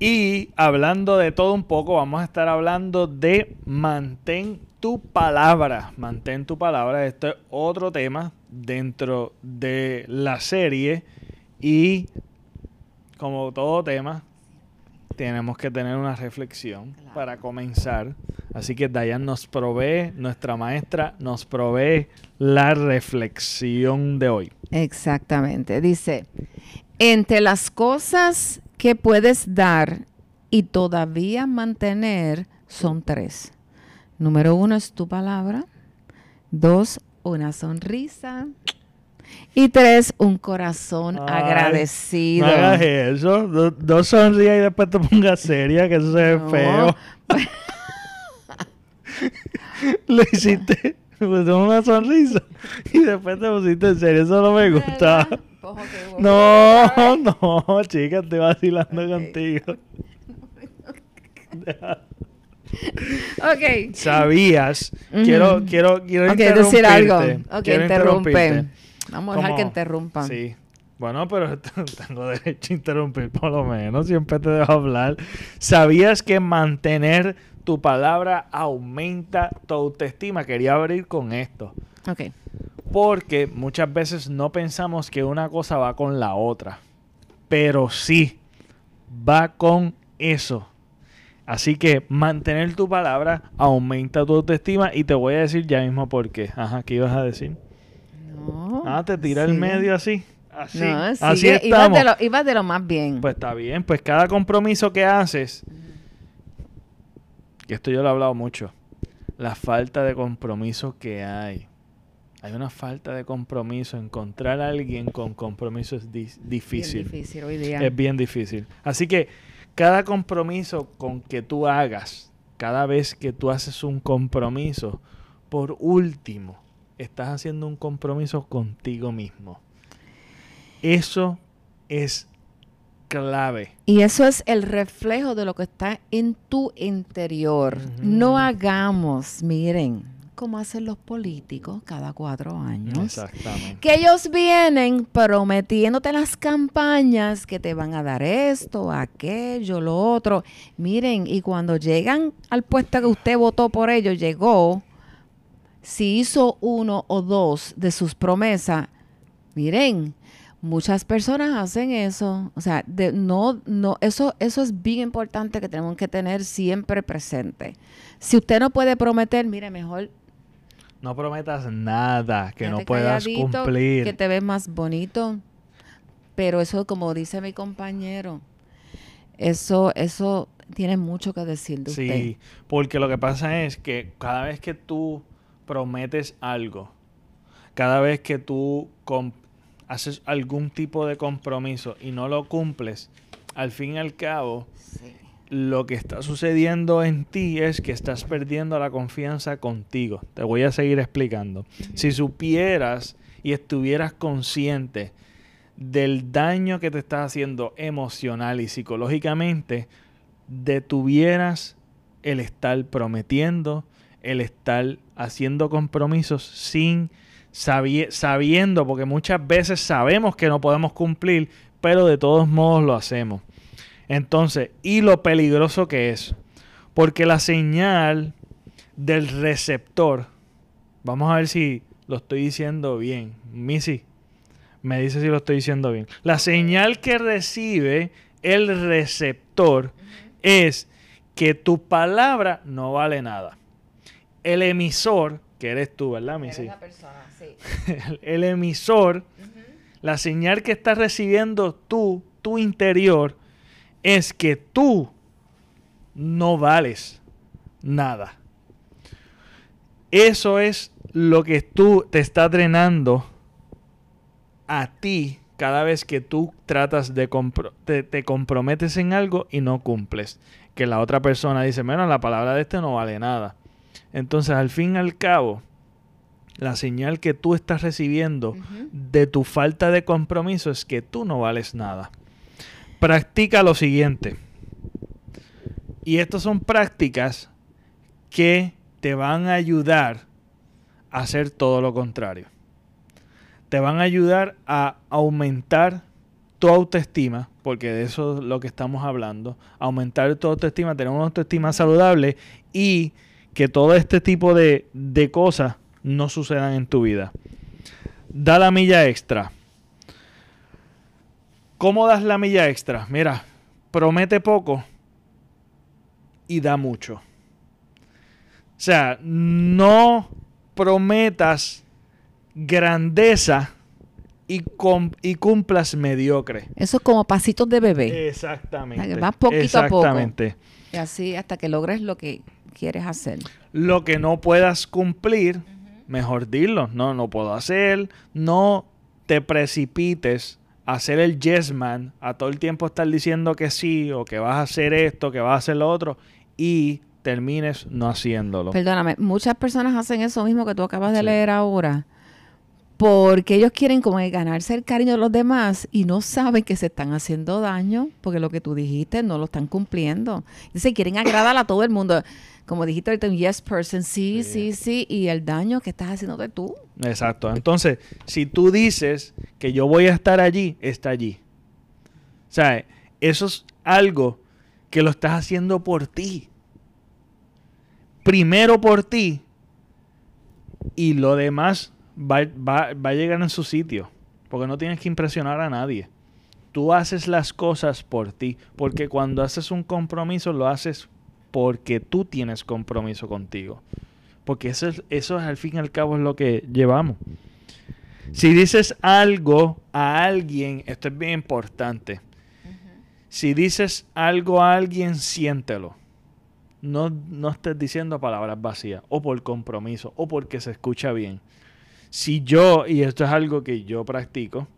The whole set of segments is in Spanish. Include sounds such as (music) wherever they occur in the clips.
Y hablando de todo un poco, vamos a estar hablando de mantén tu palabra. Mantén tu palabra. Este es otro tema dentro de la serie. Y como todo tema, tenemos que tener una reflexión para comenzar. Así que Dayan nos provee, nuestra maestra nos provee la reflexión de hoy. Exactamente. Dice, entre las cosas que puedes dar y todavía mantener son tres. Número uno es tu palabra. Dos, una sonrisa. Y tres, un corazón agradecido. No hagas eso. No, sonrías y después te pongas seria, que eso se ve feo. (laughs) (laughs) Lo hiciste, pusiste una sonrisa y después te pusiste en serio. Eso no me gusta. No, (laughs) no, chica, estoy vacilando contigo. (laughs) ok. Sabías. Quiero, quiero, quiero okay, decir algo. Ok, interrumpe. Vamos a dejar que interrumpan. Sí. Bueno, pero (laughs) tengo derecho a interrumpir por lo menos. Siempre te dejo hablar. ¿Sabías que mantener tu palabra aumenta tu autoestima? Quería abrir con esto. Ok. Porque muchas veces no pensamos que una cosa va con la otra. Pero sí, va con eso. Así que mantener tu palabra aumenta tu autoestima y te voy a decir ya mismo por qué. Ajá, ¿qué ibas a decir? No. Ah, te tira el medio así. Así, no, así ibas de, lo, ibas de lo más bien. Pues está bien, pues cada compromiso que haces, y esto yo lo he hablado mucho, la falta de compromiso que hay. Hay una falta de compromiso. Encontrar a alguien con compromiso es difícil. Es difícil hoy día. Es bien difícil. Así que cada compromiso con que tú hagas, cada vez que tú haces un compromiso, por último, estás haciendo un compromiso contigo mismo. Eso es clave. Y eso es el reflejo de lo que está en tu interior. No hagamos, miren, como hacen los políticos cada cuatro años. Exactamente. Que ellos vienen prometiéndote las campañas que te van a dar esto, aquello, lo otro. Miren, y cuando llegan al puesto que usted votó por ellos, llegó, si hizo uno o dos de sus promesas, miren, muchas personas hacen eso. O sea, de, no, no, eso, eso es bien importante que tenemos que tener siempre presente. Si usted no puede prometer, mire, mejor no prometas nada que no puedas cumplir. Que te ves más bonito. Pero eso, como dice mi compañero, eso, eso tiene mucho que decir de usted. Sí, porque lo que pasa es que cada vez que tú prometes algo, cada vez que tú haces algún tipo de compromiso y no lo cumples, al fin y al cabo, lo que está sucediendo en ti es que estás perdiendo la confianza contigo. Te voy a seguir explicando. Si supieras y estuvieras consciente del daño que te estás haciendo emocional y psicológicamente, detuvieras el estar prometiendo, el estar haciendo compromisos sin sabiendo, porque muchas veces sabemos que no podemos cumplir, pero de todos modos lo hacemos. Entonces, y lo peligroso que es. Porque la señal del receptor, vamos a ver si lo estoy diciendo bien. Missy, me dice si lo estoy diciendo bien. La señal que recibe el receptor es que tu palabra no vale nada. El emisor, que eres tú, ¿verdad, Missy? (laughs) el, emisor, la señal que está recibiendo tú, tu interior, es que tú no vales nada. Eso es lo que tú te está drenando a ti cada vez que tú tratas de te, comprometes en algo y no cumples. Que la otra persona dice, bueno, la palabra de este no vale nada. Entonces, al fin y al cabo, la señal que tú estás recibiendo de tu falta de compromiso es que tú no vales nada practica lo siguiente. Y estas son prácticas que te van a ayudar a hacer todo lo contrario. Te van a ayudar a aumentar tu autoestima, porque de eso es lo que estamos hablando, aumentar tu autoestima, tener una autoestima saludable y que todo este tipo de, de cosas no sucedan en tu vida. Da la milla extra. ¿Cómo das la milla extra? Mira, promete poco y da mucho. O sea, no prometas grandeza y, y cumplas mediocre. Eso es como pasitos de bebé. Exactamente. Vas poquito Exactamente. a poco. Y así hasta que logres lo que quieres hacer. Lo que no puedas cumplir, mejor dilo. No, no puedo hacer. No te precipites hacer el yes man, a todo el tiempo estar diciendo que sí, o que vas a hacer esto, que vas a hacer lo otro, y termines no haciéndolo. Perdóname, muchas personas hacen eso mismo que tú acabas de leer ahora porque ellos quieren como ganarse el cariño de los demás y no saben que se están haciendo daño porque lo que tú dijiste no lo están cumpliendo. Dice, quieren agradar a todo el mundo. Como dijiste ahorita, un yes person, sí, sí, sí, y el daño que estás haciendo de tú. Exacto. Entonces, si tú dices que yo voy a estar allí, está allí. O sea, eso es algo que lo estás haciendo por ti. Primero por ti y lo demás va, va, a llegar en su sitio. Porque no tienes que impresionar a nadie. Tú haces las cosas por ti. Porque cuando haces un compromiso, lo haces porque tú tienes compromiso contigo. Porque eso es, eso es al fin y al cabo es lo que llevamos. Si dices algo a alguien, esto es bien importante. Si dices algo a alguien, siéntelo. No, no estés diciendo palabras vacías, o por compromiso, o porque se escucha bien si yo, y esto es algo que yo practico,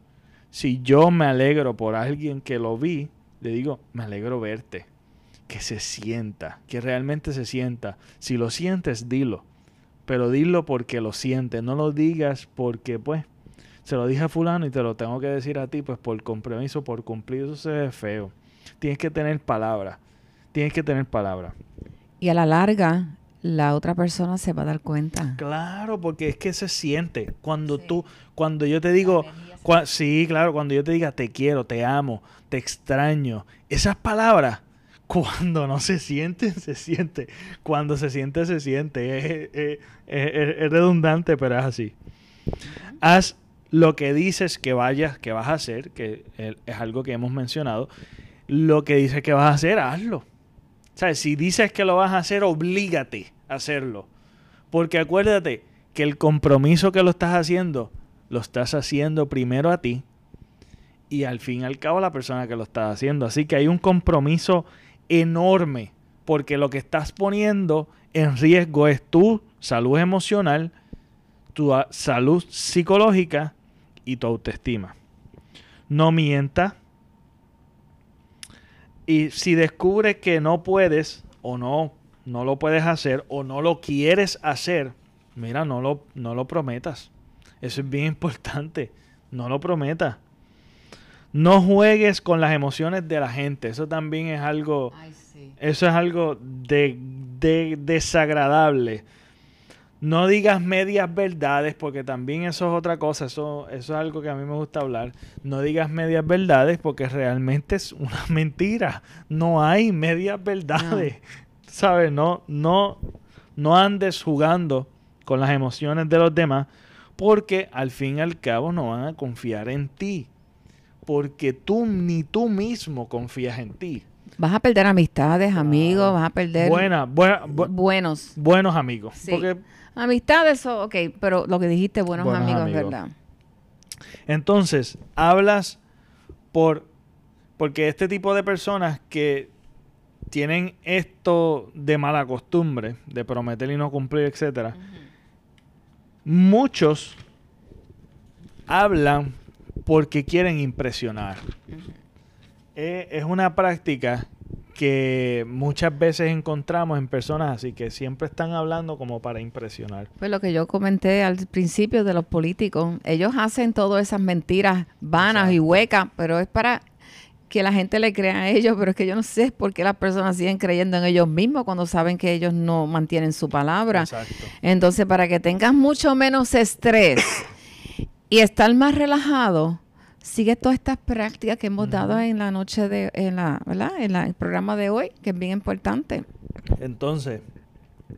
si yo me alegro por alguien que lo vi, le digo, me alegro verte, que se sienta, que realmente se sienta. Si lo sientes, dilo, pero dilo porque lo sientes, no lo digas porque pues se lo dije a fulano y te lo tengo que decir a ti, pues por compromiso, por cumplir, eso se ve feo. Tienes que tener palabra, tienes que tener palabra. Y a la larga, la otra persona se va a dar cuenta. Claro, porque es que se siente. Cuando tú, cuando yo te digo, sí, claro, cuando yo te diga te quiero, te amo, te extraño, esas palabras, cuando no se sienten, (laughs) se siente. Cuando se siente, se siente. Es, redundante, pero es así. Haz lo que dices que vayas, que vas a hacer, que es algo que hemos mencionado. Lo que dices que vas a hacer, hazlo. Si dices que lo vas a hacer, oblígate a hacerlo. Porque acuérdate que el compromiso que lo estás haciendo, lo estás haciendo primero a ti y al fin y al cabo a la persona que lo está haciendo. Así que hay un compromiso enorme porque lo que estás poniendo en riesgo es tu salud emocional, tu salud psicológica y tu autoestima. No mientas, y si descubres que no puedes o no, no lo puedes hacer o no lo quieres hacer, mira, no lo, no lo prometas. Eso es bien (laughs) importante. No lo prometas. No juegues con las emociones de la gente. Eso también es algo. Eso es algo de, de, desagradable. No digas medias verdades, porque también eso es otra cosa, eso, eso es algo que a mí me gusta hablar. No digas medias verdades porque realmente es una (laughs) mentira. No hay medias verdades. ¿Sabes? No, no, no andes jugando con las emociones de los demás porque al fin y al cabo no van a confiar en ti. Porque tú ni tú mismo confías en ti. Vas a perder amistades, amigos, vas a perder buena, buenos. Buenos amigos. Porque Amistades, ok, pero lo que dijiste, buenos, amigos, ¿verdad? Entonces, hablas por. Porque este tipo de personas que tienen esto de mala costumbre, de prometer y no cumplir, etcétera, muchos hablan porque quieren impresionar. es una práctica que muchas veces encontramos en personas así que siempre están hablando como para impresionar. Pues lo que yo comenté al principio de los políticos, ellos hacen todas esas mentiras vanas y huecas, pero es para que la gente le crea a ellos, pero es que yo no sé por qué las personas siguen creyendo en ellos mismos cuando saben que ellos no mantienen su palabra. Exacto. Entonces, para que tengas mucho menos estrés y estar más relajado, sigue todas estas prácticas que hemos dado en la noche de, en la, ¿verdad? En la- el programa de hoy, que es bien importante. Entonces,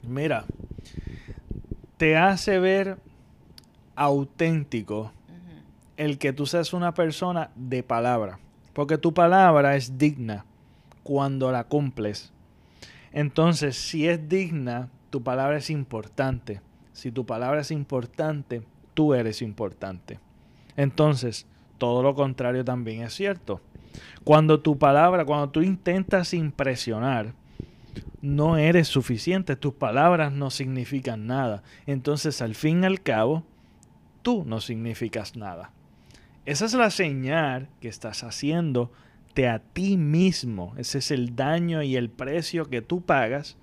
mira, te hace ver auténtico el que tú seas una persona de palabra. Porque tu palabra es digna cuando la cumples. Entonces, si es digna, tu palabra es importante. Si tu palabra es importante, tú eres importante. Entonces, todo lo contrario también es cierto. Cuando tu palabra, cuando tú intentas impresionar, no eres suficiente, tus palabras no significan nada. Entonces, al fin y al cabo, tú no significas nada. Esa es la señal que estás haciéndote a ti mismo. Ese es el daño y el precio que tú pagas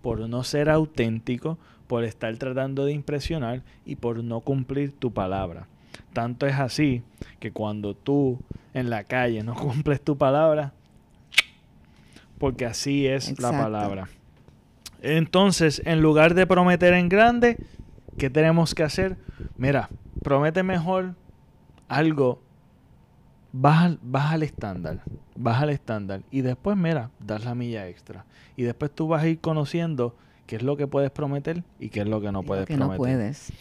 por no ser auténtico, por estar tratando de impresionar y por no cumplir tu palabra. Tanto es así que cuando tú en la calle no (laughs) cumples tu palabra, porque así es la palabra. Entonces, en lugar de prometer en grande, ¿qué tenemos que hacer? Mira, promete mejor algo, baja, baja el estándar, baja el estándar y después, mira, das la milla extra. Y después tú vas a ir conociendo qué es lo que puedes prometer y qué es lo que no puedes que prometer. no puedes.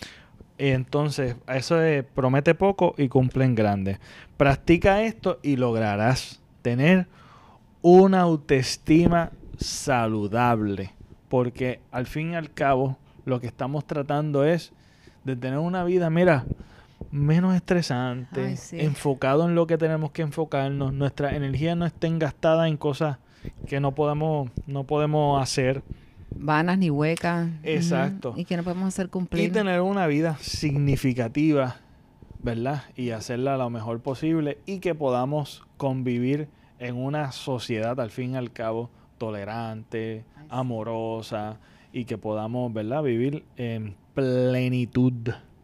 Entonces, eso es promete poco y cumple en grande. Practica esto y lograrás tener una autoestima saludable. Porque al fin y al cabo, lo que estamos tratando es de tener una vida, mira, menos estresante, Ay, sí. enfocado en lo que tenemos que enfocarnos. Nuestra energía no esté gastada en cosas que no podemos, no podemos hacer. Vanas ni huecas. Exacto. Y que no podemos hacer Y cumplir. tener una vida significativa, ¿verdad? Y hacerla lo mejor posible y que podamos convivir en una sociedad al fin y al cabo tolerante, amorosa y que podamos, ¿verdad? Vivir en plenitud.